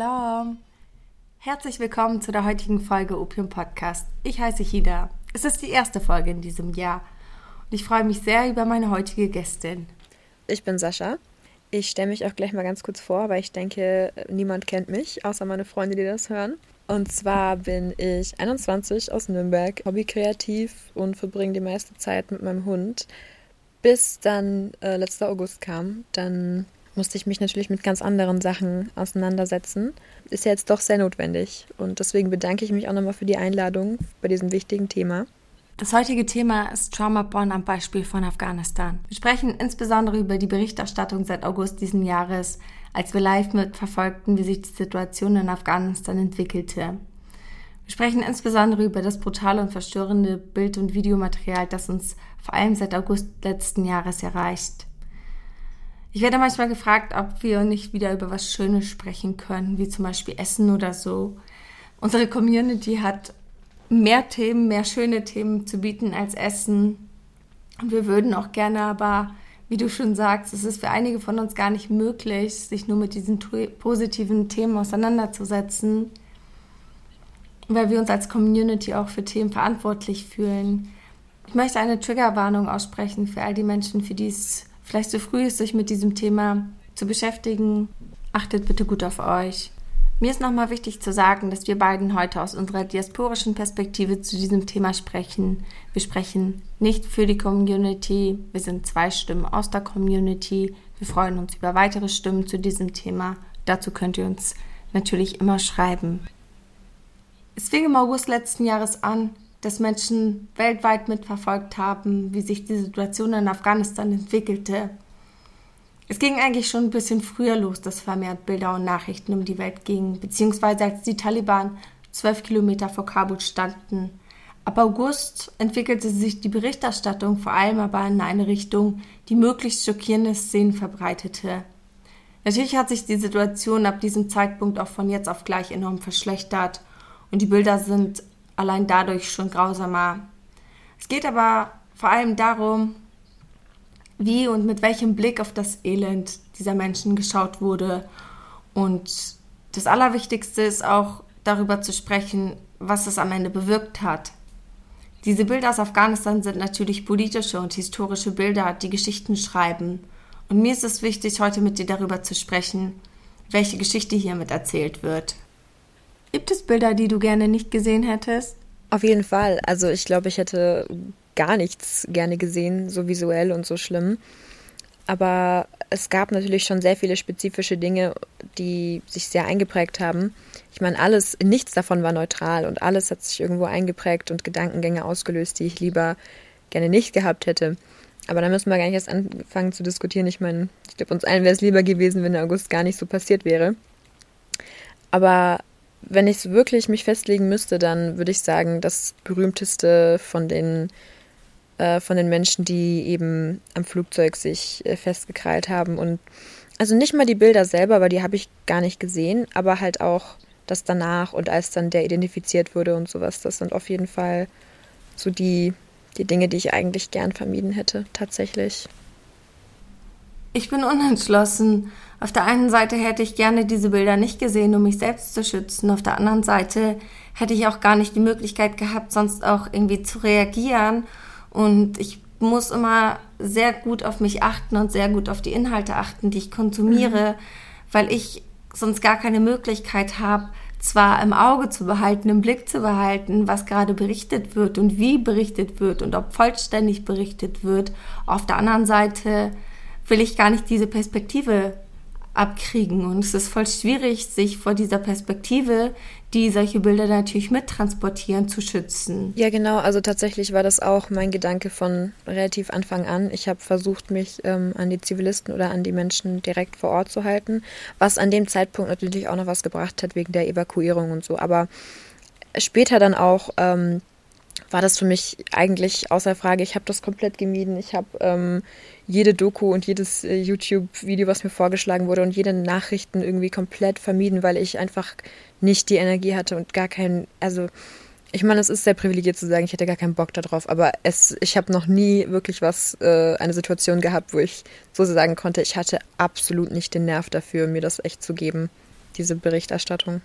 Salam. Herzlich willkommen zu der heutigen Folge Opium Podcast. Ich heiße Hida. Es ist die erste Folge in diesem Jahr und ich freue mich sehr über meine heutige Gästin. Ich bin Sascha. Ich stelle mich auch gleich mal ganz kurz vor, weil ich denke, niemand kennt mich, außer meine Freunde, die das hören. Und zwar bin ich 21 aus Nürnberg, hobbykreativ und verbringe die meiste Zeit mit meinem Hund. Bis dann äh, letzter August kam, dann musste ich mich natürlich mit ganz anderen Sachen auseinandersetzen. Ist ja jetzt doch sehr notwendig. Und deswegen bedanke ich mich auch nochmal für die Einladung bei diesem wichtigen Thema. Das heutige Thema ist Trauma Born am Beispiel von Afghanistan. Wir sprechen insbesondere über die Berichterstattung seit August diesen Jahres, als wir live mitverfolgten, wie sich die Situation in Afghanistan entwickelte. Wir sprechen insbesondere über das brutale und verstörende Bild- und Videomaterial, das uns vor allem seit August letzten Jahres erreicht. Ich werde manchmal gefragt, ob wir nicht wieder über was Schönes sprechen können, wie zum Beispiel Essen oder so. Unsere Community hat mehr Themen, mehr schöne Themen zu bieten als Essen. Und wir würden auch gerne, aber wie du schon sagst, es ist für einige von uns gar nicht möglich, sich nur mit diesen positiven Themen auseinanderzusetzen, weil wir uns als Community auch für Themen verantwortlich fühlen. Ich möchte eine Triggerwarnung aussprechen für all die Menschen, für die es vielleicht zu früh ist, sich mit diesem Thema zu beschäftigen, achtet bitte gut auf euch. Mir ist nochmal wichtig zu sagen, dass wir beiden heute aus unserer diasporischen Perspektive zu diesem Thema sprechen. Wir sprechen nicht für die Community, wir sind zwei Stimmen aus der Community. Wir freuen uns über weitere Stimmen zu diesem Thema. Dazu könnt ihr uns natürlich immer schreiben. Es fing im August letzten Jahres an, dass Menschen weltweit mitverfolgt haben, wie sich die Situation in Afghanistan entwickelte. Es ging eigentlich schon ein bisschen früher los, dass vermehrt Bilder und Nachrichten um die Welt gingen, beziehungsweise als die Taliban zwölf Kilometer vor Kabul standen. Ab August entwickelte sich die Berichterstattung vor allem aber in eine Richtung, die möglichst schockierende Szenen verbreitete. Natürlich hat sich die Situation ab diesem Zeitpunkt auch von jetzt auf gleich enorm verschlechtert und die Bilder sind allein dadurch schon grausamer. Es geht aber vor allem darum, wie und mit welchem Blick auf das Elend dieser Menschen geschaut wurde. Und das Allerwichtigste ist auch darüber zu sprechen, was es am Ende bewirkt hat. Diese Bilder aus Afghanistan sind natürlich politische und historische Bilder, die Geschichten schreiben. Und mir ist es wichtig, heute mit dir darüber zu sprechen, welche Geschichte hiermit erzählt wird. Gibt es Bilder, die du gerne nicht gesehen hättest? Auf jeden Fall. Also ich glaube, ich hätte gar nichts gerne gesehen, so visuell und so schlimm. Aber es gab natürlich schon sehr viele spezifische Dinge, die sich sehr eingeprägt haben. Ich meine, alles, nichts davon war neutral und alles hat sich irgendwo eingeprägt und Gedankengänge ausgelöst, die ich lieber gerne nicht gehabt hätte. Aber da müssen wir gar nicht erst anfangen zu diskutieren. Ich meine, ich glaube, uns allen wäre es lieber gewesen, wenn der August gar nicht so passiert wäre. Aber wenn ich es wirklich mich festlegen müsste, dann würde ich sagen, das berühmteste von den äh, von den Menschen, die eben am Flugzeug sich äh, festgekrallt haben und also nicht mal die Bilder selber, weil die habe ich gar nicht gesehen, aber halt auch das danach und als dann der identifiziert wurde und sowas, das sind auf jeden Fall so die die Dinge, die ich eigentlich gern vermieden hätte, tatsächlich. Ich bin unentschlossen. Auf der einen Seite hätte ich gerne diese Bilder nicht gesehen, um mich selbst zu schützen. Auf der anderen Seite hätte ich auch gar nicht die Möglichkeit gehabt, sonst auch irgendwie zu reagieren. Und ich muss immer sehr gut auf mich achten und sehr gut auf die Inhalte achten, die ich konsumiere, mhm. weil ich sonst gar keine Möglichkeit habe, zwar im Auge zu behalten, im Blick zu behalten, was gerade berichtet wird und wie berichtet wird und ob vollständig berichtet wird. Auf der anderen Seite will ich gar nicht diese Perspektive abkriegen. Und es ist voll schwierig, sich vor dieser Perspektive, die solche Bilder natürlich mittransportieren, zu schützen. Ja, genau. Also tatsächlich war das auch mein Gedanke von relativ Anfang an. Ich habe versucht, mich ähm, an die Zivilisten oder an die Menschen direkt vor Ort zu halten, was an dem Zeitpunkt natürlich auch noch was gebracht hat wegen der Evakuierung und so. Aber später dann auch ähm, war das für mich eigentlich außer Frage. Ich habe das komplett gemieden. Ich habe ähm, jede Doku und jedes äh, YouTube-Video, was mir vorgeschlagen wurde und jede Nachrichten irgendwie komplett vermieden, weil ich einfach nicht die Energie hatte und gar keinen, also ich meine, es ist sehr privilegiert zu sagen, ich hätte gar keinen Bock darauf, aber es, ich habe noch nie wirklich was, äh, eine Situation gehabt, wo ich so sagen konnte, ich hatte absolut nicht den Nerv dafür, mir das echt zu geben. diese Berichterstattung.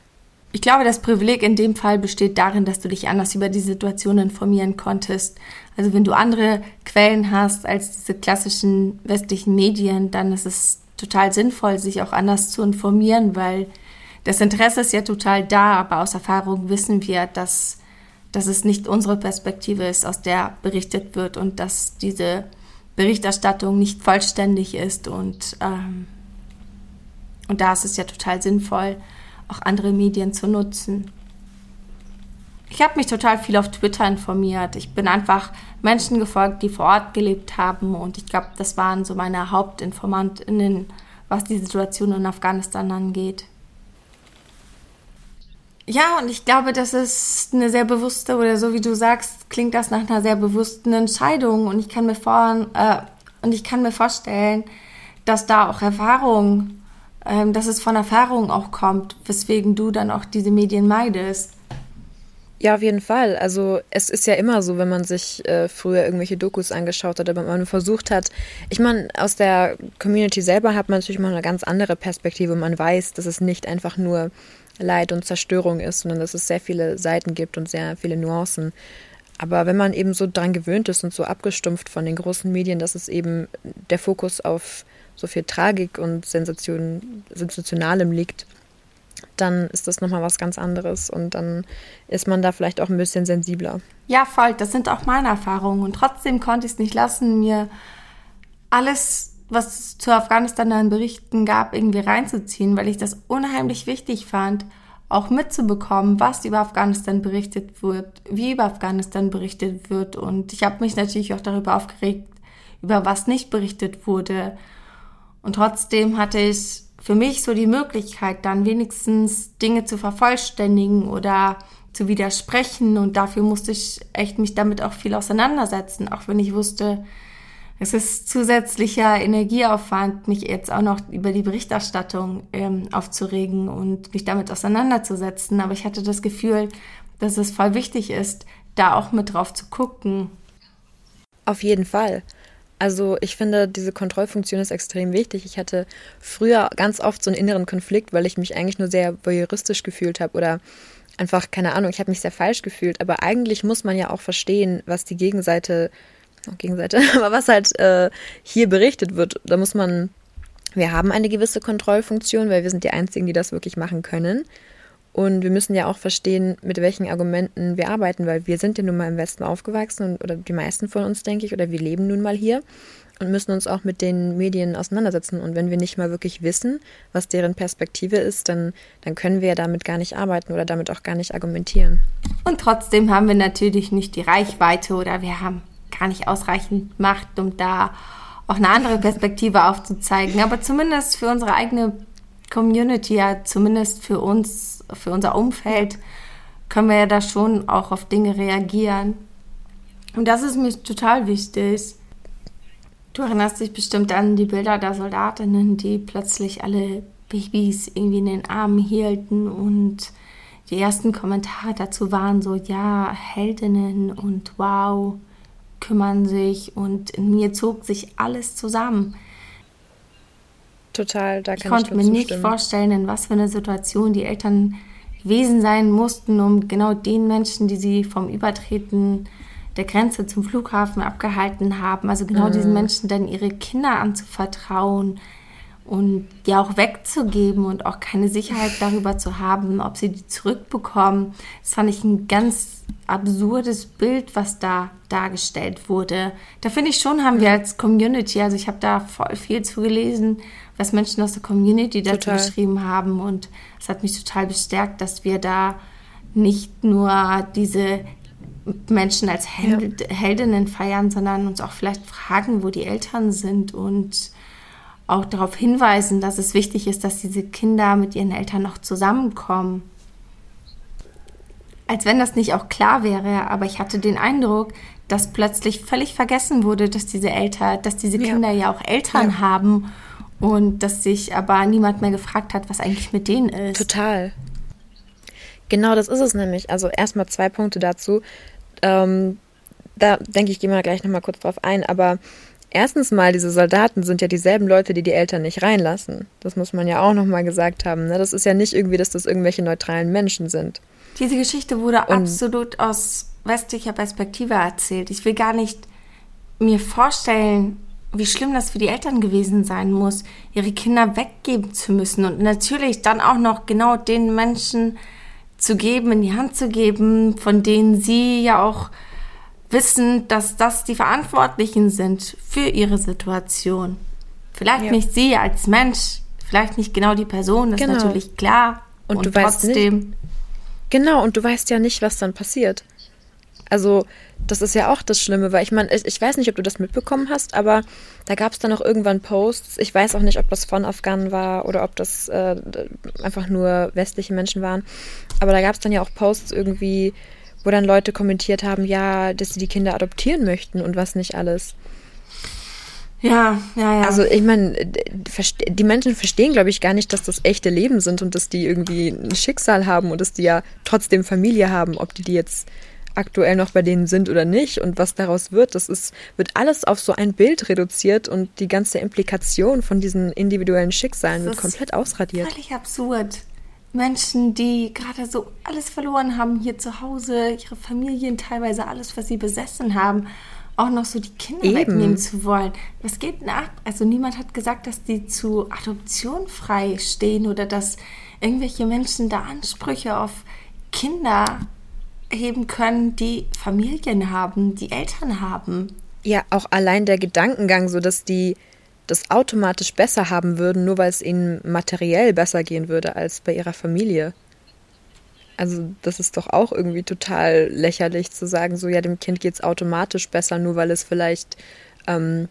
Ich glaube, das Privileg in dem Fall besteht darin, dass du dich anders über die Situation informieren konntest. Also wenn du andere Quellen hast als diese klassischen westlichen Medien, dann ist es total sinnvoll, sich auch anders zu informieren, weil das Interesse ist ja total da, aber aus Erfahrung wissen wir, dass, dass es nicht unsere Perspektive ist, aus der berichtet wird und dass diese Berichterstattung nicht vollständig ist und, ähm, und da ist es ja total sinnvoll, auch andere Medien zu nutzen. Ich habe mich total viel auf Twitter informiert. Ich bin einfach Menschen gefolgt, die vor Ort gelebt haben und ich glaube, das waren so meine Hauptinformantinnen, was die Situation in Afghanistan angeht. Ja, und ich glaube, das ist eine sehr bewusste oder so wie du sagst, klingt das nach einer sehr bewussten Entscheidung und ich kann mir vor, äh, und ich kann mir vorstellen, dass da auch Erfahrung ähm, dass es von Erfahrung auch kommt, weswegen du dann auch diese Medien meidest. Ja, auf jeden Fall. Also es ist ja immer so, wenn man sich äh, früher irgendwelche Dokus angeschaut hat, aber man versucht hat, ich meine, aus der Community selber hat man natürlich mal eine ganz andere Perspektive. Man weiß, dass es nicht einfach nur Leid und Zerstörung ist, sondern dass es sehr viele Seiten gibt und sehr viele Nuancen. Aber wenn man eben so dran gewöhnt ist und so abgestumpft von den großen Medien, dass es eben der Fokus auf so viel Tragik und Sensation, Sensationalem liegt, dann ist das nochmal was ganz anderes und dann ist man da vielleicht auch ein bisschen sensibler. Ja, voll, das sind auch meine Erfahrungen. Und trotzdem konnte ich es nicht lassen, mir alles, was es zu Afghanistan an Berichten gab, irgendwie reinzuziehen, weil ich das unheimlich wichtig fand, auch mitzubekommen, was über Afghanistan berichtet wird, wie über Afghanistan berichtet wird. Und ich habe mich natürlich auch darüber aufgeregt, über was nicht berichtet wurde und trotzdem hatte ich für mich so die Möglichkeit, dann wenigstens Dinge zu vervollständigen oder zu widersprechen. Und dafür musste ich echt mich damit auch viel auseinandersetzen, auch wenn ich wusste, es ist zusätzlicher Energieaufwand, mich jetzt auch noch über die Berichterstattung ähm, aufzuregen und mich damit auseinanderzusetzen. Aber ich hatte das Gefühl, dass es voll wichtig ist, da auch mit drauf zu gucken. Auf jeden Fall. Also ich finde, diese Kontrollfunktion ist extrem wichtig. Ich hatte früher ganz oft so einen inneren Konflikt, weil ich mich eigentlich nur sehr voyeuristisch gefühlt habe oder einfach, keine Ahnung, ich habe mich sehr falsch gefühlt. Aber eigentlich muss man ja auch verstehen, was die Gegenseite, oh, Gegenseite, aber was halt äh, hier berichtet wird. Da muss man, wir haben eine gewisse Kontrollfunktion, weil wir sind die Einzigen, die das wirklich machen können. Und wir müssen ja auch verstehen, mit welchen Argumenten wir arbeiten, weil wir sind ja nun mal im Westen aufgewachsen und, oder die meisten von uns, denke ich, oder wir leben nun mal hier und müssen uns auch mit den Medien auseinandersetzen. Und wenn wir nicht mal wirklich wissen, was deren Perspektive ist, dann, dann können wir ja damit gar nicht arbeiten oder damit auch gar nicht argumentieren. Und trotzdem haben wir natürlich nicht die Reichweite oder wir haben gar nicht ausreichend Macht, um da auch eine andere Perspektive aufzuzeigen. Aber zumindest für unsere eigene Community, ja, zumindest für uns für unser Umfeld, können wir ja da schon auch auf Dinge reagieren. Und das ist mir total wichtig. Du erinnerst dich bestimmt an die Bilder der Soldatinnen, die plötzlich alle Babys irgendwie in den Armen hielten und die ersten Kommentare dazu waren so, ja, Heldinnen und wow, kümmern sich und in mir zog sich alles zusammen. Total, da kann ich konnte mir nicht vorstellen, in was für eine Situation die Eltern gewesen sein mussten, um genau den Menschen, die sie vom Übertreten der Grenze zum Flughafen abgehalten haben, also genau mhm. diesen Menschen dann ihre Kinder anzuvertrauen und die auch wegzugeben und auch keine Sicherheit darüber zu haben, ob sie die zurückbekommen. Das fand ich ein ganz absurdes Bild, was da dargestellt wurde. Da finde ich schon, haben wir als Community, also ich habe da voll viel zu gelesen, was Menschen aus der Community dazu total. geschrieben haben. Und es hat mich total bestärkt, dass wir da nicht nur diese Menschen als Held ja. Heldinnen feiern, sondern uns auch vielleicht fragen, wo die Eltern sind und auch darauf hinweisen, dass es wichtig ist, dass diese Kinder mit ihren Eltern noch zusammenkommen. Als wenn das nicht auch klar wäre, aber ich hatte den Eindruck, dass plötzlich völlig vergessen wurde, dass diese Eltern, dass diese Kinder ja, ja auch Eltern ja. haben und dass sich aber niemand mehr gefragt hat, was eigentlich mit denen ist. Total. Genau, das ist es nämlich. Also erstmal zwei Punkte dazu. Ähm, da denke ich, gehe mal gleich nochmal kurz drauf ein, aber erstens mal, diese Soldaten sind ja dieselben Leute, die die Eltern nicht reinlassen. Das muss man ja auch nochmal gesagt haben. Ne? Das ist ja nicht irgendwie, dass das irgendwelche neutralen Menschen sind. Diese Geschichte wurde Und absolut aus westlicher Perspektive erzählt. Ich will gar nicht mir vorstellen, wie schlimm das für die Eltern gewesen sein muss, ihre Kinder weggeben zu müssen und natürlich dann auch noch genau den Menschen zu geben, in die Hand zu geben, von denen sie ja auch wissen, dass das die Verantwortlichen sind für ihre Situation. Vielleicht ja. nicht sie als Mensch, vielleicht nicht genau die Person, das genau. ist natürlich klar. Und, und du trotzdem. Weißt nicht, genau, und du weißt ja nicht, was dann passiert. Also, das ist ja auch das Schlimme, weil ich meine, ich, ich, weiß nicht, ob du das mitbekommen hast, aber da gab es dann auch irgendwann Posts. Ich weiß auch nicht, ob das von Afghanen war oder ob das äh, einfach nur westliche Menschen waren. Aber da gab es dann ja auch Posts irgendwie, wo dann Leute kommentiert haben, ja, dass sie die Kinder adoptieren möchten und was nicht alles. Ja, ja, ja. Also ich meine, die Menschen verstehen, glaube ich, gar nicht, dass das echte Leben sind und dass die irgendwie ein Schicksal haben und dass die ja trotzdem Familie haben, ob die die jetzt aktuell noch bei denen sind oder nicht und was daraus wird, das ist, wird alles auf so ein Bild reduziert und die ganze Implikation von diesen individuellen Schicksalen wird komplett ausradiert. Völlig absurd. Menschen, die gerade so alles verloren haben hier zu Hause, ihre Familien, teilweise alles, was sie besessen haben, auch noch so die Kinder Eben. wegnehmen zu wollen. Was geht denn ab? Also niemand hat gesagt, dass die zu Adoption frei stehen oder dass irgendwelche Menschen da Ansprüche auf Kinder heben können, die Familien haben, die Eltern haben. Ja, auch allein der Gedankengang, so dass die das automatisch besser haben würden, nur weil es ihnen materiell besser gehen würde als bei ihrer Familie. Also das ist doch auch irgendwie total lächerlich zu sagen, so ja, dem Kind geht es automatisch besser, nur weil es vielleicht ähm,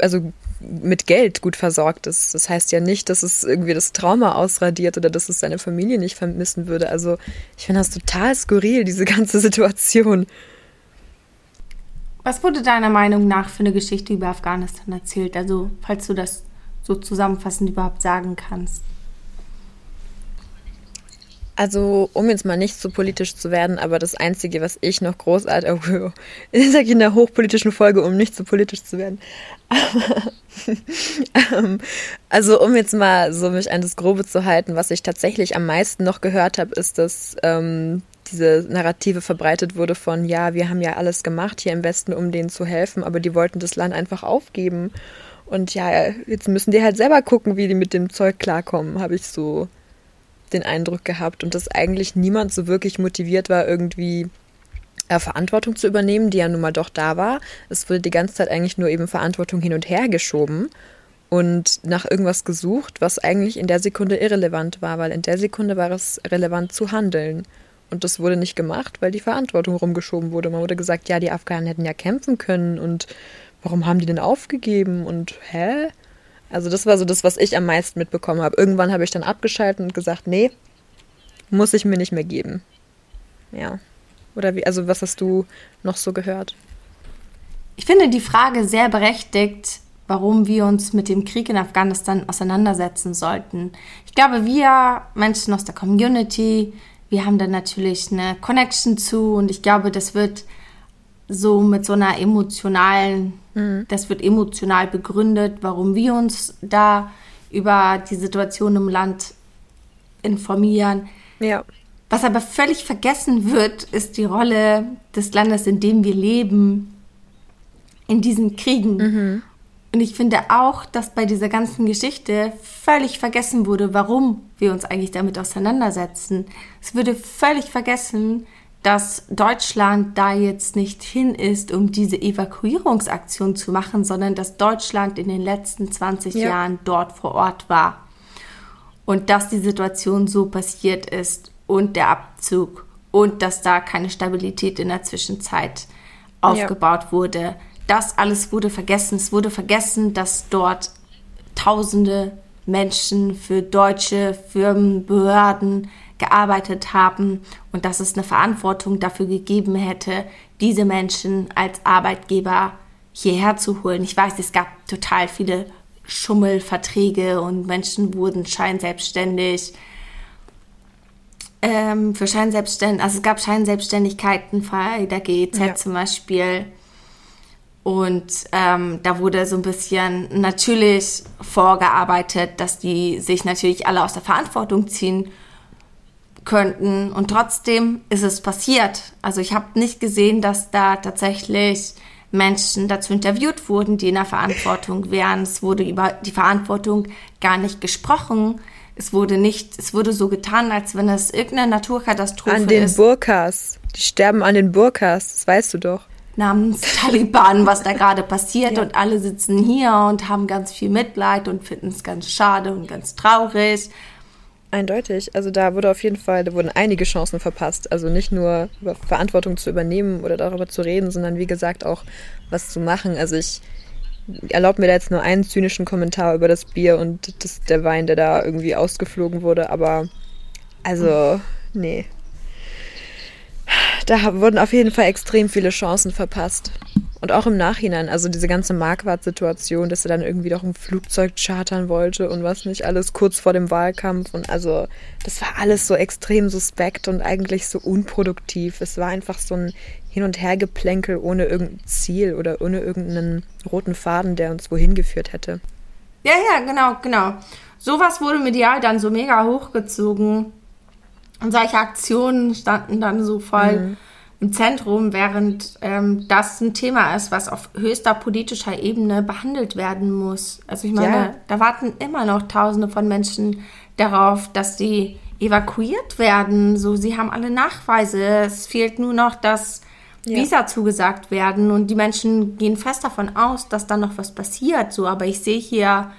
also mit Geld gut versorgt ist. Das heißt ja nicht, dass es irgendwie das Trauma ausradiert oder dass es seine Familie nicht vermissen würde. Also ich finde das total skurril, diese ganze Situation. Was wurde deiner Meinung nach für eine Geschichte über Afghanistan erzählt? Also, falls du das so zusammenfassend überhaupt sagen kannst. Also, um jetzt mal nicht so politisch zu werden, aber das Einzige, was ich noch großartig, oh, ich sage in der hochpolitischen Folge, um nicht so politisch zu werden. Ähm, also, um jetzt mal so mich an das Grobe zu halten, was ich tatsächlich am meisten noch gehört habe, ist, dass ähm, diese Narrative verbreitet wurde von, ja, wir haben ja alles gemacht hier im Westen, um denen zu helfen, aber die wollten das Land einfach aufgeben. Und ja, jetzt müssen die halt selber gucken, wie die mit dem Zeug klarkommen, habe ich so den Eindruck gehabt. Und dass eigentlich niemand so wirklich motiviert war, irgendwie äh, Verantwortung zu übernehmen, die ja nun mal doch da war. Es wurde die ganze Zeit eigentlich nur eben Verantwortung hin und her geschoben und nach irgendwas gesucht, was eigentlich in der Sekunde irrelevant war, weil in der Sekunde war es relevant zu handeln. Und das wurde nicht gemacht, weil die Verantwortung rumgeschoben wurde. Man wurde gesagt, ja, die Afghanen hätten ja kämpfen können und warum haben die denn aufgegeben und hä? Also das war so das, was ich am meisten mitbekommen habe. Irgendwann habe ich dann abgeschaltet und gesagt, nee, muss ich mir nicht mehr geben. Ja. Oder wie, also was hast du noch so gehört? Ich finde die Frage sehr berechtigt, warum wir uns mit dem Krieg in Afghanistan auseinandersetzen sollten. Ich glaube, wir Menschen aus der Community, wir haben da natürlich eine Connection zu und ich glaube, das wird so mit so einer emotionalen, mhm. das wird emotional begründet, warum wir uns da über die Situation im Land informieren. Ja. Was aber völlig vergessen wird, ist die Rolle des Landes, in dem wir leben, in diesen Kriegen. Mhm. Und ich finde auch, dass bei dieser ganzen Geschichte völlig vergessen wurde, warum wir uns eigentlich damit auseinandersetzen. Es würde völlig vergessen, dass Deutschland da jetzt nicht hin ist, um diese Evakuierungsaktion zu machen, sondern dass Deutschland in den letzten 20 ja. Jahren dort vor Ort war. Und dass die Situation so passiert ist und der Abzug und dass da keine Stabilität in der Zwischenzeit aufgebaut ja. wurde das alles wurde vergessen. Es wurde vergessen, dass dort Tausende Menschen für deutsche Firmen, Behörden gearbeitet haben und dass es eine Verantwortung dafür gegeben hätte, diese Menschen als Arbeitgeber hierher zu holen. Ich weiß, es gab total viele Schummelverträge und Menschen wurden scheinselbstständig. Ähm, für Scheinselbstständigkeit, also es gab Scheinselbstständigkeiten bei der GEZ ja. zum Beispiel. Und ähm, da wurde so ein bisschen natürlich vorgearbeitet, dass die sich natürlich alle aus der Verantwortung ziehen könnten. Und trotzdem ist es passiert. Also ich habe nicht gesehen, dass da tatsächlich Menschen dazu interviewt wurden, die in der Verantwortung wären. Es wurde über die Verantwortung gar nicht gesprochen. Es wurde nicht, es wurde so getan, als wenn es irgendeine Naturkatastrophe ist. An den ist. Burkas. Die sterben an den Burkas, das weißt du doch namens Taliban, was da gerade passiert. Ja. Und alle sitzen hier und haben ganz viel Mitleid und finden es ganz schade und ganz traurig. Eindeutig. Also da wurde auf jeden Fall, da wurden einige Chancen verpasst. Also nicht nur Verantwortung zu übernehmen oder darüber zu reden, sondern wie gesagt auch was zu machen. Also ich erlaube mir da jetzt nur einen zynischen Kommentar über das Bier und das, der Wein, der da irgendwie ausgeflogen wurde. Aber also, nee da wurden auf jeden Fall extrem viele Chancen verpasst. Und auch im Nachhinein, also diese ganze Marquardt-Situation, dass er dann irgendwie doch ein Flugzeug chartern wollte und was nicht alles kurz vor dem Wahlkampf. Und also, das war alles so extrem suspekt und eigentlich so unproduktiv. Es war einfach so ein Hin- und Hergeplänkel ohne irgendein Ziel oder ohne irgendeinen roten Faden, der uns wohin geführt hätte. Ja, ja, genau, genau. Sowas wurde medial dann so mega hochgezogen. Und solche Aktionen standen dann so voll mhm. Im Zentrum, während ähm, das ein Thema ist, was auf höchster politischer Ebene behandelt werden muss. Also ich meine, ja. da warten immer noch Tausende von Menschen darauf, dass sie evakuiert werden. So, sie haben alle Nachweise. Es fehlt nur noch, dass ja. Visa zugesagt werden und die Menschen gehen fest davon aus, dass da noch was passiert. So, aber ich sehe hier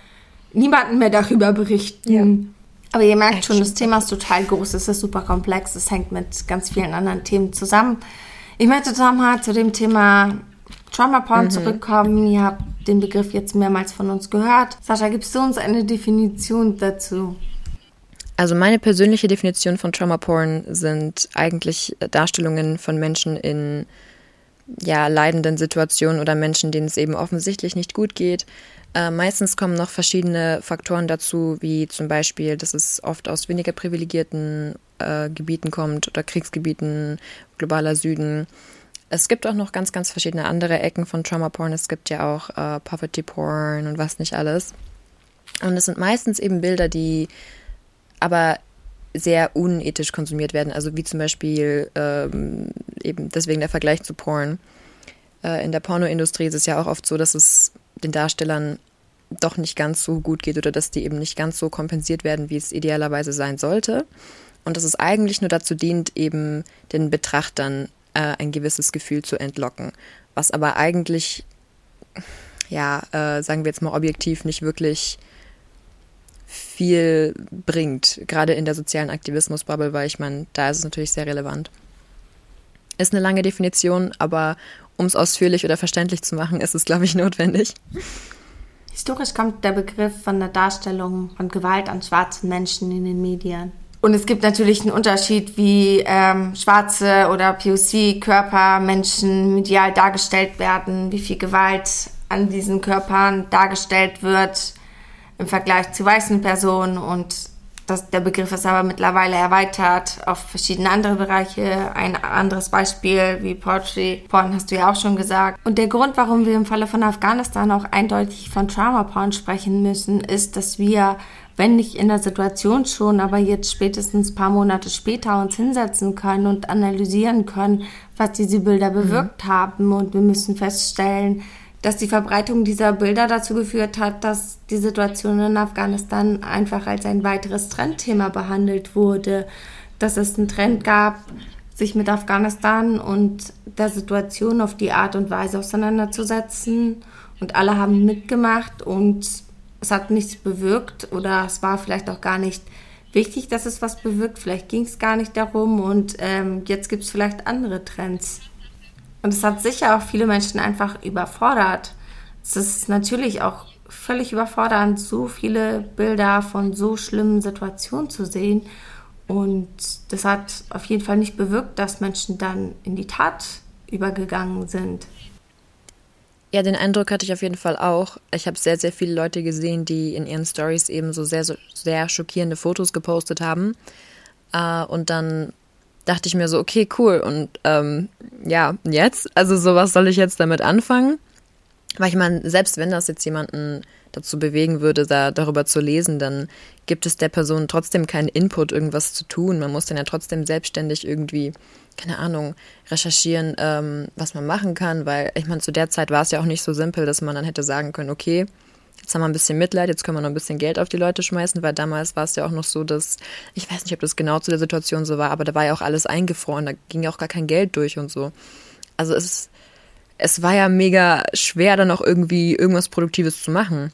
niemanden mehr darüber berichten. Aber ihr merkt schon, das Thema ist total groß, es ist super komplex, es hängt mit ganz vielen anderen Themen zusammen. Ich möchte nochmal zu dem Thema Trauma Porn mhm. zurückkommen. Ihr habt den Begriff jetzt mehrmals von uns gehört. Sascha, gibst du uns eine Definition dazu? Also meine persönliche Definition von Trauma Porn sind eigentlich Darstellungen von Menschen in ja, leidenden Situationen oder Menschen, denen es eben offensichtlich nicht gut geht, äh, meistens kommen noch verschiedene Faktoren dazu, wie zum Beispiel, dass es oft aus weniger privilegierten äh, Gebieten kommt oder Kriegsgebieten, globaler Süden. Es gibt auch noch ganz, ganz verschiedene andere Ecken von Trauma Porn. Es gibt ja auch äh, Poverty Porn und was nicht alles. Und es sind meistens eben Bilder, die aber sehr unethisch konsumiert werden. Also wie zum Beispiel ähm, eben deswegen der Vergleich zu Porn. Äh, in der Pornoindustrie ist es ja auch oft so, dass es den Darstellern doch nicht ganz so gut geht oder dass die eben nicht ganz so kompensiert werden, wie es idealerweise sein sollte. Und dass es eigentlich nur dazu dient, eben den Betrachtern äh, ein gewisses Gefühl zu entlocken. Was aber eigentlich, ja, äh, sagen wir jetzt mal objektiv, nicht wirklich viel bringt, gerade in der sozialen Aktivismusbubble, weil ich meine, da ist es natürlich sehr relevant. Ist eine lange Definition, aber um es ausführlich oder verständlich zu machen, ist es, glaube ich, notwendig. Historisch kommt der Begriff von der Darstellung von Gewalt an schwarzen Menschen in den Medien. Und es gibt natürlich einen Unterschied, wie ähm, schwarze oder POC-Körper Menschen medial dargestellt werden, wie viel Gewalt an diesen Körpern dargestellt wird im Vergleich zu weißen Personen und das, der Begriff ist aber mittlerweile erweitert auf verschiedene andere Bereiche. Ein anderes Beispiel wie Poetry Porn hast du ja auch schon gesagt. Und der Grund, warum wir im Falle von Afghanistan auch eindeutig von Trauma Porn sprechen müssen, ist, dass wir, wenn nicht in der Situation schon, aber jetzt spätestens paar Monate später uns hinsetzen können und analysieren können, was diese Bilder bewirkt mhm. haben. Und wir müssen feststellen, dass die Verbreitung dieser Bilder dazu geführt hat, dass die Situation in Afghanistan einfach als ein weiteres Trendthema behandelt wurde, dass es einen Trend gab, sich mit Afghanistan und der Situation auf die Art und Weise auseinanderzusetzen. Und alle haben mitgemacht und es hat nichts bewirkt oder es war vielleicht auch gar nicht wichtig, dass es was bewirkt. Vielleicht ging es gar nicht darum und ähm, jetzt gibt es vielleicht andere Trends. Und es hat sicher auch viele Menschen einfach überfordert. Es ist natürlich auch völlig überfordernd, so viele Bilder von so schlimmen Situationen zu sehen. Und das hat auf jeden Fall nicht bewirkt, dass Menschen dann in die Tat übergegangen sind. Ja, den Eindruck hatte ich auf jeden Fall auch. Ich habe sehr, sehr viele Leute gesehen, die in ihren Stories eben so sehr, sehr schockierende Fotos gepostet haben. Äh, und dann dachte ich mir so, okay, cool. Und ähm, ja, jetzt? Also so, was soll ich jetzt damit anfangen? Weil ich meine, selbst wenn das jetzt jemanden dazu bewegen würde, da darüber zu lesen, dann gibt es der Person trotzdem keinen Input, irgendwas zu tun. Man muss dann ja trotzdem selbstständig irgendwie, keine Ahnung, recherchieren, ähm, was man machen kann, weil ich meine, zu der Zeit war es ja auch nicht so simpel, dass man dann hätte sagen können, okay, jetzt haben wir ein bisschen Mitleid, jetzt können wir noch ein bisschen Geld auf die Leute schmeißen, weil damals war es ja auch noch so, dass, ich weiß nicht, ob das genau zu der Situation so war, aber da war ja auch alles eingefroren, da ging ja auch gar kein Geld durch und so. Also es es war ja mega schwer, dann auch irgendwie irgendwas Produktives zu machen.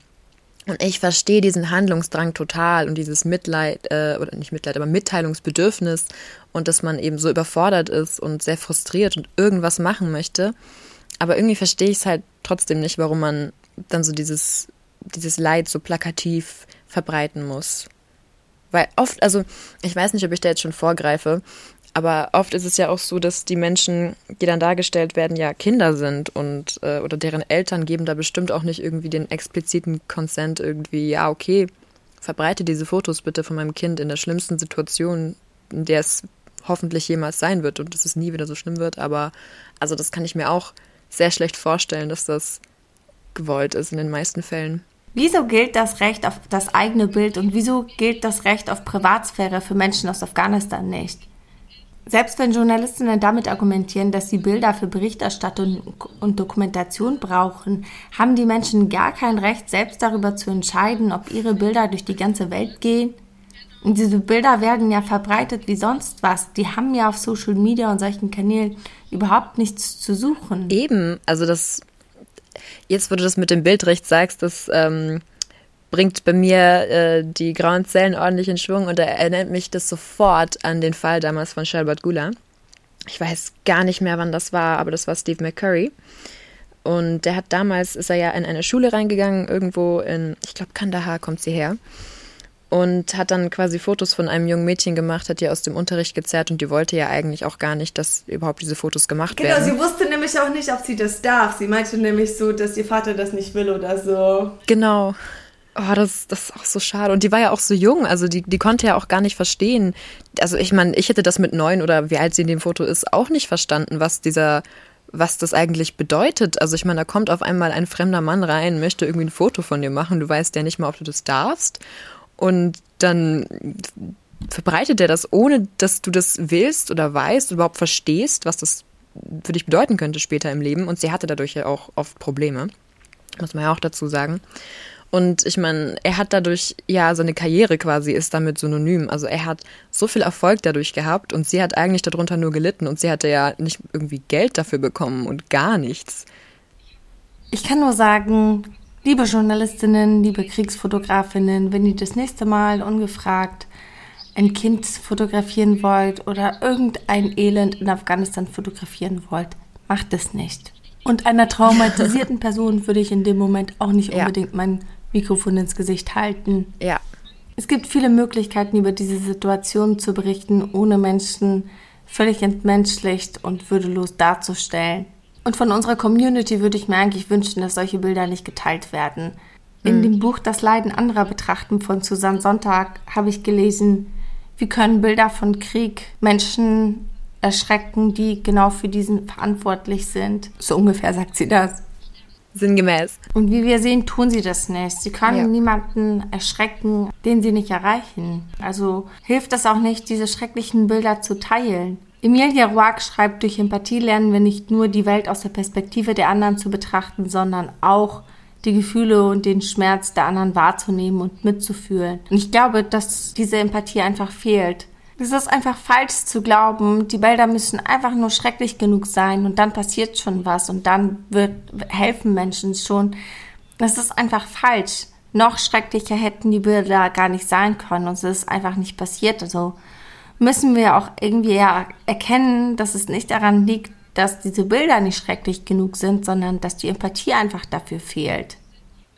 Und ich verstehe diesen Handlungsdrang total und dieses Mitleid, äh, oder nicht Mitleid, aber Mitteilungsbedürfnis und dass man eben so überfordert ist und sehr frustriert und irgendwas machen möchte. Aber irgendwie verstehe ich es halt trotzdem nicht, warum man dann so dieses, dieses Leid so plakativ verbreiten muss. Weil oft, also ich weiß nicht, ob ich da jetzt schon vorgreife, aber oft ist es ja auch so, dass die Menschen, die dann dargestellt werden, ja Kinder sind und äh, oder deren Eltern geben da bestimmt auch nicht irgendwie den expliziten Consent irgendwie, ja, okay, verbreite diese Fotos bitte von meinem Kind in der schlimmsten Situation, in der es hoffentlich jemals sein wird und dass es nie wieder so schlimm wird. Aber also das kann ich mir auch sehr schlecht vorstellen, dass das gewollt ist in den meisten Fällen. Wieso gilt das Recht auf das eigene Bild und wieso gilt das Recht auf Privatsphäre für Menschen aus Afghanistan nicht? Selbst wenn Journalistinnen damit argumentieren, dass sie Bilder für Berichterstattung und Dokumentation brauchen, haben die Menschen gar kein Recht, selbst darüber zu entscheiden, ob ihre Bilder durch die ganze Welt gehen. Und diese Bilder werden ja verbreitet wie sonst was. Die haben ja auf Social Media und solchen Kanälen überhaupt nichts zu suchen. Eben, also das, jetzt wo du das mit dem Bildrecht sagst, das ähm, bringt bei mir äh, die grauen Zellen ordentlich in Schwung und da erinnert mich das sofort an den Fall damals von Shalbert Gula. Ich weiß gar nicht mehr, wann das war, aber das war Steve McCurry. Und der hat damals, ist er ja in eine Schule reingegangen, irgendwo in, ich glaube, Kandahar kommt sie her. Und hat dann quasi Fotos von einem jungen Mädchen gemacht, hat die aus dem Unterricht gezerrt und die wollte ja eigentlich auch gar nicht, dass überhaupt diese Fotos gemacht genau, werden. Genau, sie wusste nämlich auch nicht, ob sie das darf. Sie meinte nämlich so, dass ihr Vater das nicht will oder so. Genau. Oh, das, das ist auch so schade. Und die war ja auch so jung, also die, die konnte ja auch gar nicht verstehen. Also ich meine, ich hätte das mit neun oder wie alt sie in dem Foto ist, auch nicht verstanden, was dieser, was das eigentlich bedeutet. Also ich meine, da kommt auf einmal ein fremder Mann rein, möchte irgendwie ein Foto von dir machen, du weißt ja nicht mal, ob du das darfst. Und dann verbreitet er das, ohne dass du das willst oder weißt, überhaupt verstehst, was das für dich bedeuten könnte später im Leben. Und sie hatte dadurch ja auch oft Probleme, muss man ja auch dazu sagen. Und ich meine, er hat dadurch, ja, seine Karriere quasi ist damit synonym. Also er hat so viel Erfolg dadurch gehabt und sie hat eigentlich darunter nur gelitten und sie hatte ja nicht irgendwie Geld dafür bekommen und gar nichts. Ich kann nur sagen, liebe Journalistinnen, liebe Kriegsfotografinnen, wenn ihr das nächste Mal ungefragt ein Kind fotografieren wollt oder irgendein Elend in Afghanistan fotografieren wollt, macht es nicht. Und einer traumatisierten Person würde ich in dem Moment auch nicht unbedingt ja. mein Mikrofon ins Gesicht halten. Ja. Es gibt viele Möglichkeiten, über diese Situation zu berichten, ohne Menschen völlig entmenschlicht und würdelos darzustellen. Und von unserer Community würde ich mir eigentlich wünschen, dass solche Bilder nicht geteilt werden. In mhm. dem Buch Das Leiden anderer betrachten von Susanne Sonntag habe ich gelesen, wie können Bilder von Krieg Menschen erschrecken, die genau für diesen verantwortlich sind. So ungefähr sagt sie das. Sinngemäß. Und wie wir sehen, tun sie das nicht. Sie können ja. niemanden erschrecken, den sie nicht erreichen. Also hilft es auch nicht, diese schrecklichen Bilder zu teilen. Emilia Roark schreibt, durch Empathie lernen wir nicht nur die Welt aus der Perspektive der anderen zu betrachten, sondern auch die Gefühle und den Schmerz der anderen wahrzunehmen und mitzufühlen. Und ich glaube, dass diese Empathie einfach fehlt. Es ist einfach falsch zu glauben, die Bilder müssen einfach nur schrecklich genug sein und dann passiert schon was und dann wird helfen Menschen schon. Das ist einfach falsch. Noch schrecklicher hätten die Bilder gar nicht sein können und es ist einfach nicht passiert. Also müssen wir auch irgendwie ja erkennen, dass es nicht daran liegt, dass diese Bilder nicht schrecklich genug sind, sondern dass die Empathie einfach dafür fehlt.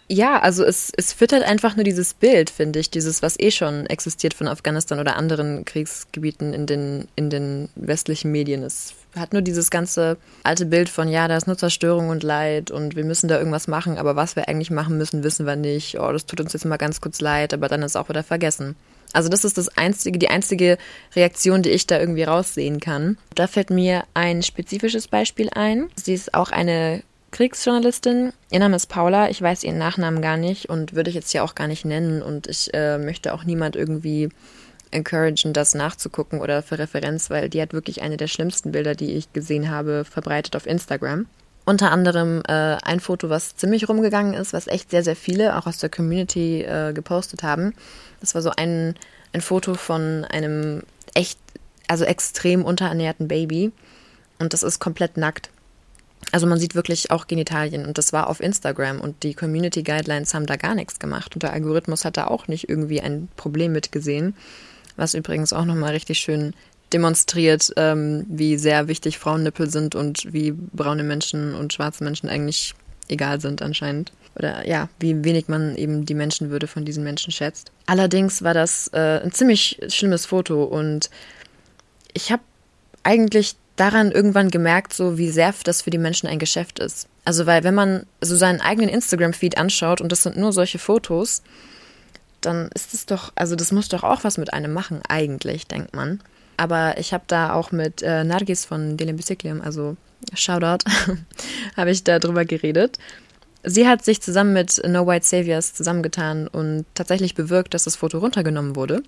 Ja, also es, es füttert einfach nur dieses Bild, finde ich, dieses, was eh schon existiert von Afghanistan oder anderen Kriegsgebieten in den, in den westlichen Medien. Es hat nur dieses ganze alte Bild von, ja, da ist nur Zerstörung und Leid und wir müssen da irgendwas machen, aber was wir eigentlich machen müssen, wissen wir nicht. Oh, das tut uns jetzt mal ganz kurz leid, aber dann ist auch wieder vergessen. Also das ist das einzige, die einzige Reaktion, die ich da irgendwie raussehen kann. Da fällt mir ein spezifisches Beispiel ein. Sie ist auch eine Kriegsjournalistin. Ihr Name ist Paula. Ich weiß ihren Nachnamen gar nicht und würde ich jetzt hier auch gar nicht nennen. Und ich äh, möchte auch niemand irgendwie encouragen, das nachzugucken oder für Referenz, weil die hat wirklich eine der schlimmsten Bilder, die ich gesehen habe, verbreitet auf Instagram. Unter anderem äh, ein Foto, was ziemlich rumgegangen ist, was echt sehr, sehr viele auch aus der Community äh, gepostet haben. Das war so ein, ein Foto von einem echt, also extrem unterernährten Baby. Und das ist komplett nackt. Also man sieht wirklich auch Genitalien und das war auf Instagram und die Community Guidelines haben da gar nichts gemacht und der Algorithmus hat da auch nicht irgendwie ein Problem mit gesehen, was übrigens auch nochmal richtig schön demonstriert, ähm, wie sehr wichtig Frauennippel sind und wie braune Menschen und schwarze Menschen eigentlich egal sind anscheinend. Oder ja, wie wenig man eben die Menschenwürde von diesen Menschen schätzt. Allerdings war das äh, ein ziemlich schlimmes Foto und ich habe eigentlich daran irgendwann gemerkt, so wie sehr das für die Menschen ein Geschäft ist. Also weil wenn man so seinen eigenen Instagram-Feed anschaut und das sind nur solche Fotos, dann ist es doch, also das muss doch auch was mit einem machen, eigentlich, denkt man. Aber ich habe da auch mit äh, Nargis von Delem Bicyclium, also Shoutout, habe ich da drüber geredet. Sie hat sich zusammen mit No White Saviors zusammengetan und tatsächlich bewirkt, dass das Foto runtergenommen wurde.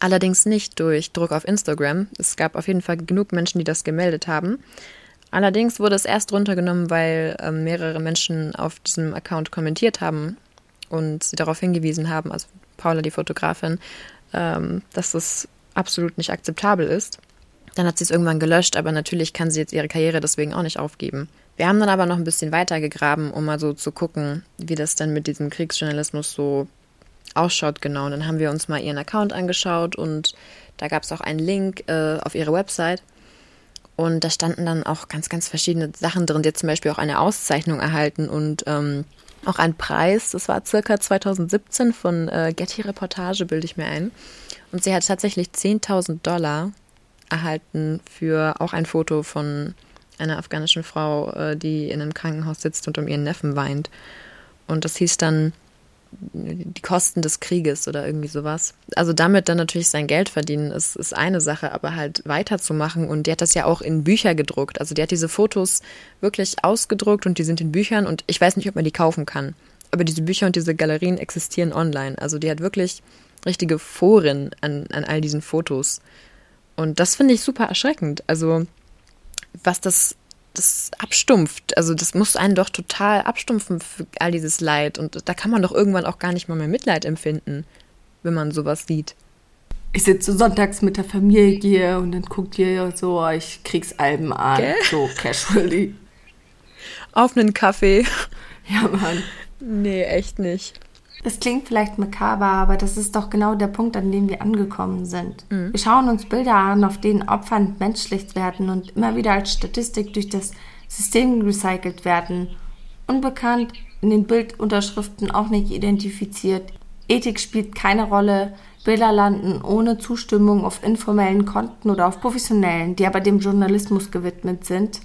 Allerdings nicht durch Druck auf Instagram. Es gab auf jeden Fall genug Menschen, die das gemeldet haben. Allerdings wurde es erst runtergenommen, weil äh, mehrere Menschen auf diesem Account kommentiert haben und sie darauf hingewiesen haben, also Paula, die Fotografin, ähm, dass es absolut nicht akzeptabel ist. Dann hat sie es irgendwann gelöscht, aber natürlich kann sie jetzt ihre Karriere deswegen auch nicht aufgeben. Wir haben dann aber noch ein bisschen weiter gegraben, um mal so zu gucken, wie das denn mit diesem Kriegsjournalismus so ausschaut, genau. Und dann haben wir uns mal ihren Account angeschaut und da gab es auch einen Link äh, auf ihre Website. Und da standen dann auch ganz, ganz verschiedene Sachen drin. Sie hat zum Beispiel auch eine Auszeichnung erhalten und ähm, auch einen Preis. Das war circa 2017 von äh, Getty Reportage, bilde ich mir ein. Und sie hat tatsächlich 10.000 Dollar erhalten für auch ein Foto von einer afghanischen Frau, äh, die in einem Krankenhaus sitzt und um ihren Neffen weint. Und das hieß dann die Kosten des Krieges oder irgendwie sowas. Also damit dann natürlich sein Geld verdienen, ist, ist eine Sache, aber halt weiterzumachen. Und die hat das ja auch in Bücher gedruckt. Also die hat diese Fotos wirklich ausgedruckt und die sind in Büchern und ich weiß nicht, ob man die kaufen kann. Aber diese Bücher und diese Galerien existieren online. Also die hat wirklich richtige Foren an, an all diesen Fotos. Und das finde ich super erschreckend. Also, was das, das abstumpft. Also, das muss einen doch total abstumpfen für all dieses Leid. Und da kann man doch irgendwann auch gar nicht mal mehr Mitleid empfinden, wenn man sowas sieht. Ich sitze sonntags mit der Familie und dann guckt ihr so euch Kriegsalben an. Gell? So casually. Auf einen Kaffee. Ja, Mann. Nee, echt nicht. Das klingt vielleicht makaber, aber das ist doch genau der Punkt, an dem wir angekommen sind. Mhm. Wir schauen uns Bilder an, auf denen Opfer entmenschlicht werden und immer wieder als Statistik durch das System recycelt werden. Unbekannt, in den Bildunterschriften auch nicht identifiziert. Ethik spielt keine Rolle. Bilder landen ohne Zustimmung auf informellen Konten oder auf professionellen, die aber dem Journalismus gewidmet sind.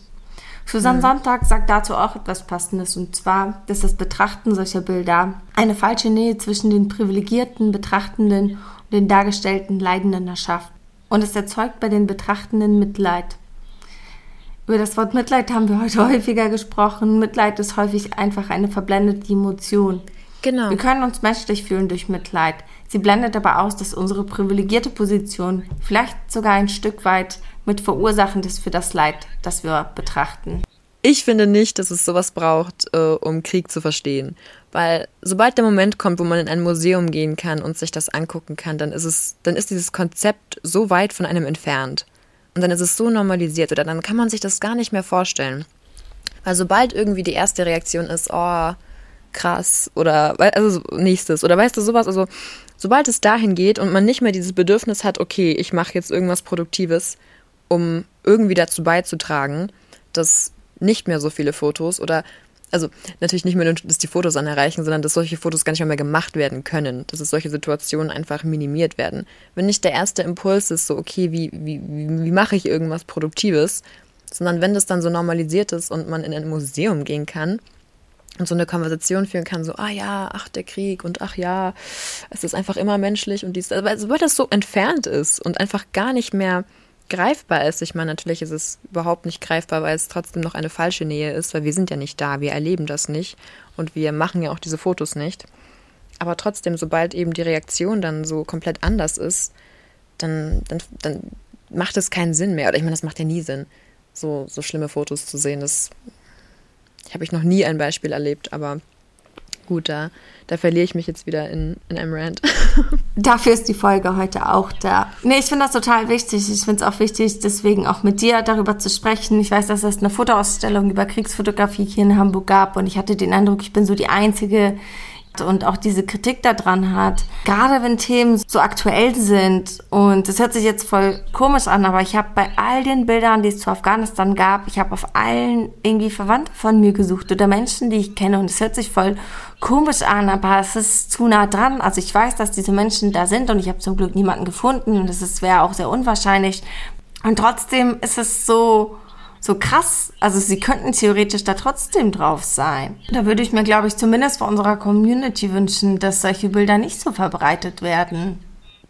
Susanne mhm. Sonntag sagt dazu auch etwas Passendes, und zwar, dass das Betrachten solcher Bilder eine falsche Nähe zwischen den privilegierten Betrachtenden und den dargestellten Leidenden erschafft. Und es erzeugt bei den Betrachtenden Mitleid. Über das Wort Mitleid haben wir heute häufiger gesprochen. Mitleid ist häufig einfach eine verblendete Emotion. Genau. Wir können uns menschlich fühlen durch Mitleid. Sie blendet aber aus, dass unsere privilegierte Position vielleicht sogar ein Stück weit mit verursachend ist für das Leid, das wir betrachten. Ich finde nicht, dass es sowas braucht, äh, um Krieg zu verstehen. Weil sobald der Moment kommt, wo man in ein Museum gehen kann und sich das angucken kann, dann ist es, dann ist dieses Konzept so weit von einem entfernt. Und dann ist es so normalisiert oder dann kann man sich das gar nicht mehr vorstellen. Weil sobald irgendwie die erste Reaktion ist, oh, krass, oder also nächstes, oder weißt du, sowas, also sobald es dahin geht und man nicht mehr dieses Bedürfnis hat, okay, ich mache jetzt irgendwas Produktives, um irgendwie dazu beizutragen, dass nicht mehr so viele Fotos oder also natürlich nicht mehr, dass die Fotos dann erreichen, sondern dass solche Fotos gar nicht mehr, mehr gemacht werden können, dass es solche Situationen einfach minimiert werden. Wenn nicht der erste Impuls ist, so, okay, wie, wie, wie mache ich irgendwas Produktives, sondern wenn das dann so normalisiert ist und man in ein Museum gehen kann und so eine Konversation führen kann, so, ah ja, ach, der Krieg und ach ja, es ist einfach immer menschlich und dies, weil sobald das so entfernt ist und einfach gar nicht mehr greifbar ist. Ich meine, natürlich ist es überhaupt nicht greifbar, weil es trotzdem noch eine falsche Nähe ist, weil wir sind ja nicht da, wir erleben das nicht und wir machen ja auch diese Fotos nicht. Aber trotzdem, sobald eben die Reaktion dann so komplett anders ist, dann, dann, dann macht es keinen Sinn mehr. Oder ich meine, das macht ja nie Sinn, so, so schlimme Fotos zu sehen. Das habe ich noch nie ein Beispiel erlebt, aber gut, da, da verliere ich mich jetzt wieder in, in einem Rant. Dafür ist die Folge heute auch da. Nee, ich finde das total wichtig. Ich finde es auch wichtig, deswegen auch mit dir darüber zu sprechen. Ich weiß, dass es eine Fotoausstellung über Kriegsfotografie hier in Hamburg gab und ich hatte den Eindruck, ich bin so die Einzige, und auch diese Kritik da dran hat. Gerade wenn Themen so aktuell sind und das hört sich jetzt voll komisch an, aber ich habe bei all den Bildern, die es zu Afghanistan gab, ich habe auf allen irgendwie Verwandte von mir gesucht oder Menschen, die ich kenne und es hört sich voll komisch an, aber es ist zu nah dran. Also ich weiß, dass diese Menschen da sind und ich habe zum Glück niemanden gefunden und es wäre auch sehr unwahrscheinlich. Und trotzdem ist es so so krass. Also sie könnten theoretisch da trotzdem drauf sein. Da würde ich mir, glaube ich, zumindest für unserer Community wünschen, dass solche Bilder nicht so verbreitet werden.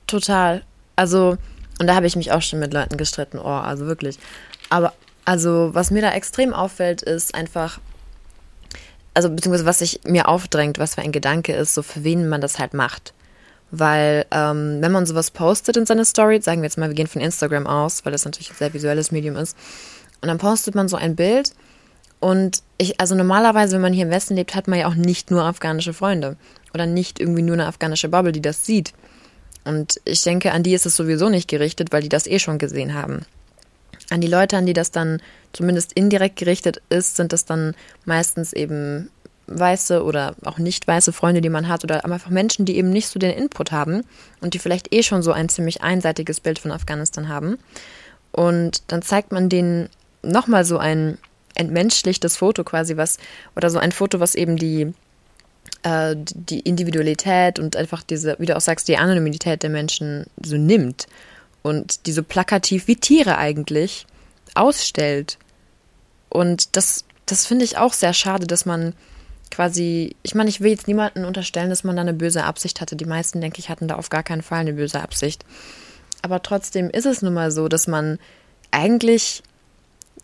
Total. Also, und da habe ich mich auch schon mit Leuten gestritten. Oh, also wirklich. Aber, also, was mir da extrem auffällt, ist einfach, also, beziehungsweise was sich mir aufdrängt, was für ein Gedanke ist, so für wen man das halt macht. Weil, ähm, wenn man sowas postet in seine Story, sagen wir jetzt mal, wir gehen von Instagram aus, weil das natürlich ein sehr visuelles Medium ist, und dann postet man so ein Bild. Und ich, also normalerweise, wenn man hier im Westen lebt, hat man ja auch nicht nur afghanische Freunde. Oder nicht irgendwie nur eine afghanische Bubble, die das sieht. Und ich denke, an die ist es sowieso nicht gerichtet, weil die das eh schon gesehen haben. An die Leute, an die das dann zumindest indirekt gerichtet ist, sind das dann meistens eben weiße oder auch nicht weiße Freunde, die man hat, oder einfach Menschen, die eben nicht so den Input haben und die vielleicht eh schon so ein ziemlich einseitiges Bild von Afghanistan haben. Und dann zeigt man denen nochmal so ein entmenschlichtes Foto quasi, was, oder so ein Foto, was eben die, äh, die Individualität und einfach diese, wie du auch sagst, die Anonymität der Menschen so nimmt und die so plakativ wie Tiere eigentlich ausstellt. Und das, das finde ich auch sehr schade, dass man quasi, ich meine, ich will jetzt niemanden unterstellen, dass man da eine böse Absicht hatte. Die meisten, denke ich, hatten da auf gar keinen Fall eine böse Absicht. Aber trotzdem ist es nun mal so, dass man eigentlich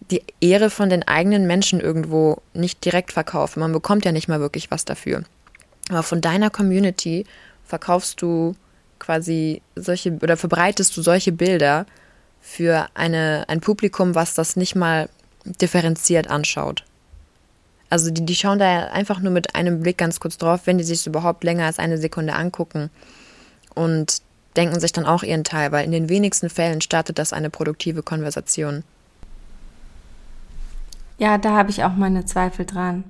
die Ehre von den eigenen Menschen irgendwo nicht direkt verkaufen. Man bekommt ja nicht mal wirklich was dafür. Aber von deiner Community verkaufst du quasi solche oder verbreitest du solche Bilder für eine, ein Publikum, was das nicht mal differenziert anschaut. Also die, die schauen da einfach nur mit einem Blick ganz kurz drauf, wenn die sich überhaupt länger als eine Sekunde angucken und denken sich dann auch ihren Teil, weil in den wenigsten Fällen startet das eine produktive Konversation. Ja, da habe ich auch meine Zweifel dran.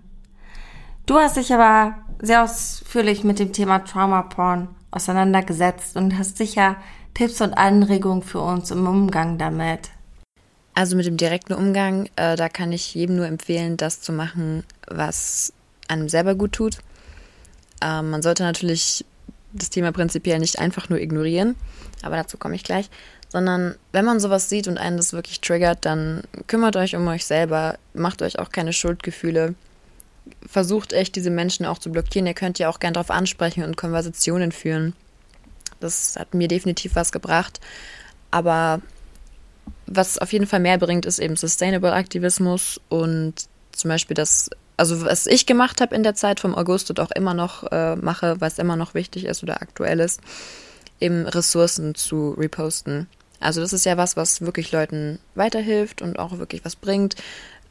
Du hast dich aber sehr ausführlich mit dem Thema Trauma Porn auseinandergesetzt und hast sicher Tipps und Anregungen für uns im Umgang damit. Also mit dem direkten Umgang, äh, da kann ich jedem nur empfehlen, das zu machen, was einem selber gut tut. Äh, man sollte natürlich das Thema prinzipiell nicht einfach nur ignorieren, aber dazu komme ich gleich, sondern wenn man sowas sieht und einen das wirklich triggert, dann kümmert euch um euch selber, macht euch auch keine Schuldgefühle, versucht echt diese Menschen auch zu blockieren. Ihr könnt ja auch gern darauf ansprechen und Konversationen führen. Das hat mir definitiv was gebracht. Aber was auf jeden Fall mehr bringt, ist eben Sustainable Aktivismus und zum Beispiel das, also was ich gemacht habe in der Zeit vom August und auch immer noch äh, mache, was immer noch wichtig ist oder aktuell ist, eben Ressourcen zu reposten. Also das ist ja was, was wirklich Leuten weiterhilft und auch wirklich was bringt.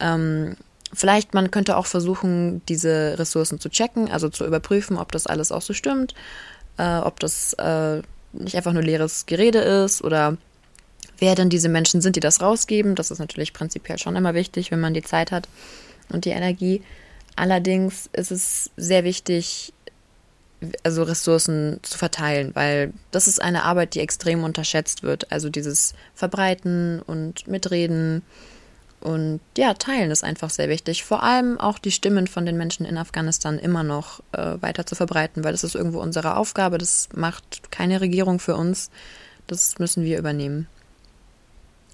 Ähm, vielleicht man könnte auch versuchen, diese Ressourcen zu checken, also zu überprüfen, ob das alles auch so stimmt, äh, ob das äh, nicht einfach nur leeres Gerede ist oder wer denn diese Menschen sind, die das rausgeben. Das ist natürlich prinzipiell schon immer wichtig, wenn man die Zeit hat und die Energie. Allerdings ist es sehr wichtig, also Ressourcen zu verteilen, weil das ist eine Arbeit, die extrem unterschätzt wird. Also dieses Verbreiten und Mitreden und ja, teilen ist einfach sehr wichtig. Vor allem auch die Stimmen von den Menschen in Afghanistan immer noch äh, weiter zu verbreiten, weil das ist irgendwo unsere Aufgabe. Das macht keine Regierung für uns. Das müssen wir übernehmen.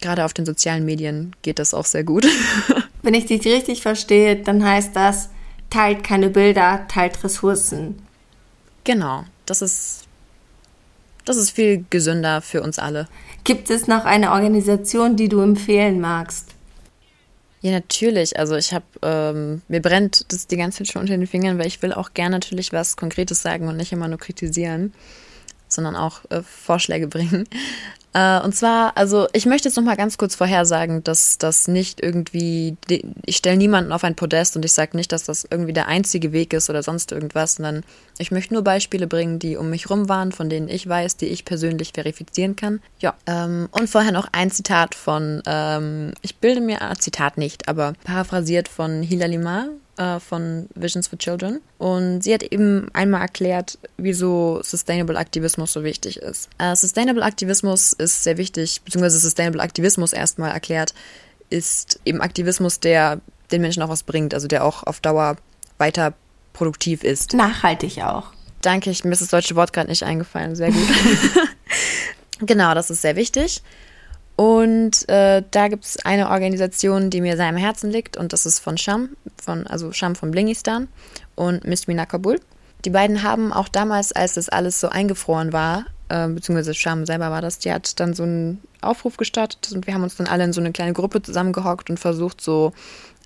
Gerade auf den sozialen Medien geht das auch sehr gut. Wenn ich dich richtig verstehe, dann heißt das, teilt keine Bilder, teilt Ressourcen. Genau, das ist das ist viel gesünder für uns alle. Gibt es noch eine Organisation, die du empfehlen magst? Ja, natürlich. Also ich habe, ähm, mir brennt das die ganze Zeit schon unter den Fingern, weil ich will auch gerne natürlich was Konkretes sagen und nicht immer nur kritisieren, sondern auch äh, Vorschläge bringen. Äh, und zwar, also ich möchte jetzt noch mal ganz kurz vorhersagen, dass das nicht irgendwie, ich stelle niemanden auf ein Podest und ich sage nicht, dass das irgendwie der einzige Weg ist oder sonst irgendwas, sondern ich möchte nur Beispiele bringen, die um mich rum waren, von denen ich weiß, die ich persönlich verifizieren kann. Ja, ähm, und vorher noch ein Zitat von, ähm, ich bilde mir, ein Zitat nicht, aber paraphrasiert von Hilal Mar, äh, von Visions for Children. Und sie hat eben einmal erklärt, wieso Sustainable Aktivismus so wichtig ist. Äh, Sustainable Aktivismus ist sehr wichtig, beziehungsweise Sustainable Aktivismus erstmal erklärt, ist eben Aktivismus, der den Menschen auch was bringt, also der auch auf Dauer weiter produktiv ist. Nachhaltig auch. Danke, ich, mir ist das deutsche Wort gerade nicht eingefallen. Sehr gut. genau, das ist sehr wichtig. Und äh, da gibt es eine Organisation, die mir sehr am Herzen liegt, und das ist von Sham, von, also Sham von Blingistan und Mistmina Kabul. Die beiden haben auch damals, als das alles so eingefroren war, äh, beziehungsweise Sham selber war das, die hat dann so einen Aufruf gestartet und wir haben uns dann alle in so eine kleine Gruppe zusammengehockt und versucht, so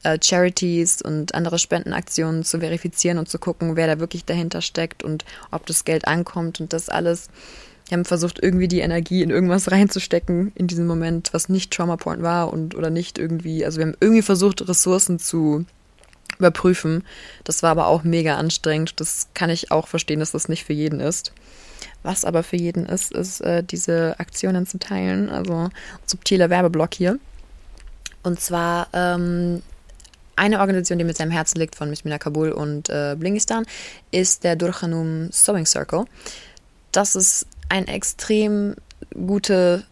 äh, Charities und andere Spendenaktionen zu verifizieren und zu gucken, wer da wirklich dahinter steckt und ob das Geld ankommt und das alles. Wir haben versucht, irgendwie die Energie in irgendwas reinzustecken in diesem Moment, was nicht Trauma Point war und oder nicht irgendwie, also wir haben irgendwie versucht, Ressourcen zu überprüfen. Das war aber auch mega anstrengend. Das kann ich auch verstehen, dass das nicht für jeden ist. Was aber für jeden ist, ist äh, diese Aktionen zu teilen. Also subtiler Werbeblock hier. Und zwar ähm, eine Organisation, die mir sehr am Herzen liegt von Mishmina Kabul und äh, Blingistan, ist der Durkhanum Sewing Circle. Das ist eine extrem gute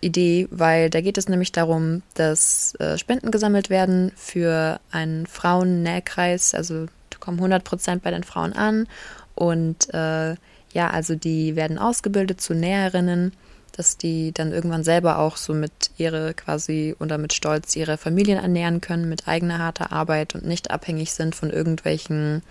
Idee, weil da geht es nämlich darum, dass äh, Spenden gesammelt werden für einen Frauennähkreis. Also kommen 100 Prozent bei den Frauen an und äh, ja, also die werden ausgebildet zu Näherinnen, dass die dann irgendwann selber auch so mit ihre quasi oder mit Stolz ihre Familien ernähren können mit eigener harter Arbeit und nicht abhängig sind von irgendwelchen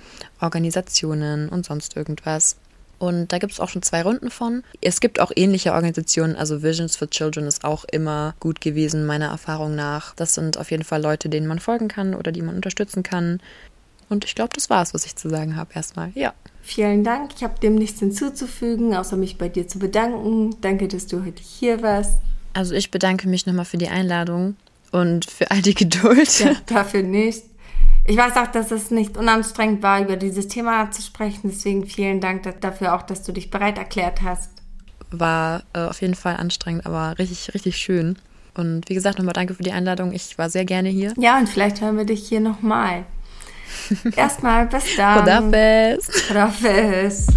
Organisationen und sonst irgendwas. Und da gibt es auch schon zwei Runden von. Es gibt auch ähnliche Organisationen, also Visions for Children ist auch immer gut gewesen, meiner Erfahrung nach. Das sind auf jeden Fall Leute, denen man folgen kann oder die man unterstützen kann. Und ich glaube, das war es, was ich zu sagen habe erstmal. Ja. Vielen Dank. Ich habe dem nichts hinzuzufügen, außer mich bei dir zu bedanken. Danke, dass du heute hier warst. Also ich bedanke mich nochmal für die Einladung und für all die Geduld. Ja, dafür nicht. Ich weiß auch, dass es nicht unanstrengend war, über dieses Thema zu sprechen. Deswegen vielen Dank dafür auch, dass du dich bereit erklärt hast. War äh, auf jeden Fall anstrengend, aber richtig, richtig schön. Und wie gesagt, nochmal danke für die Einladung. Ich war sehr gerne hier. Ja, und vielleicht hören wir dich hier nochmal. Erstmal bis dann. Kodafes. Kodafes.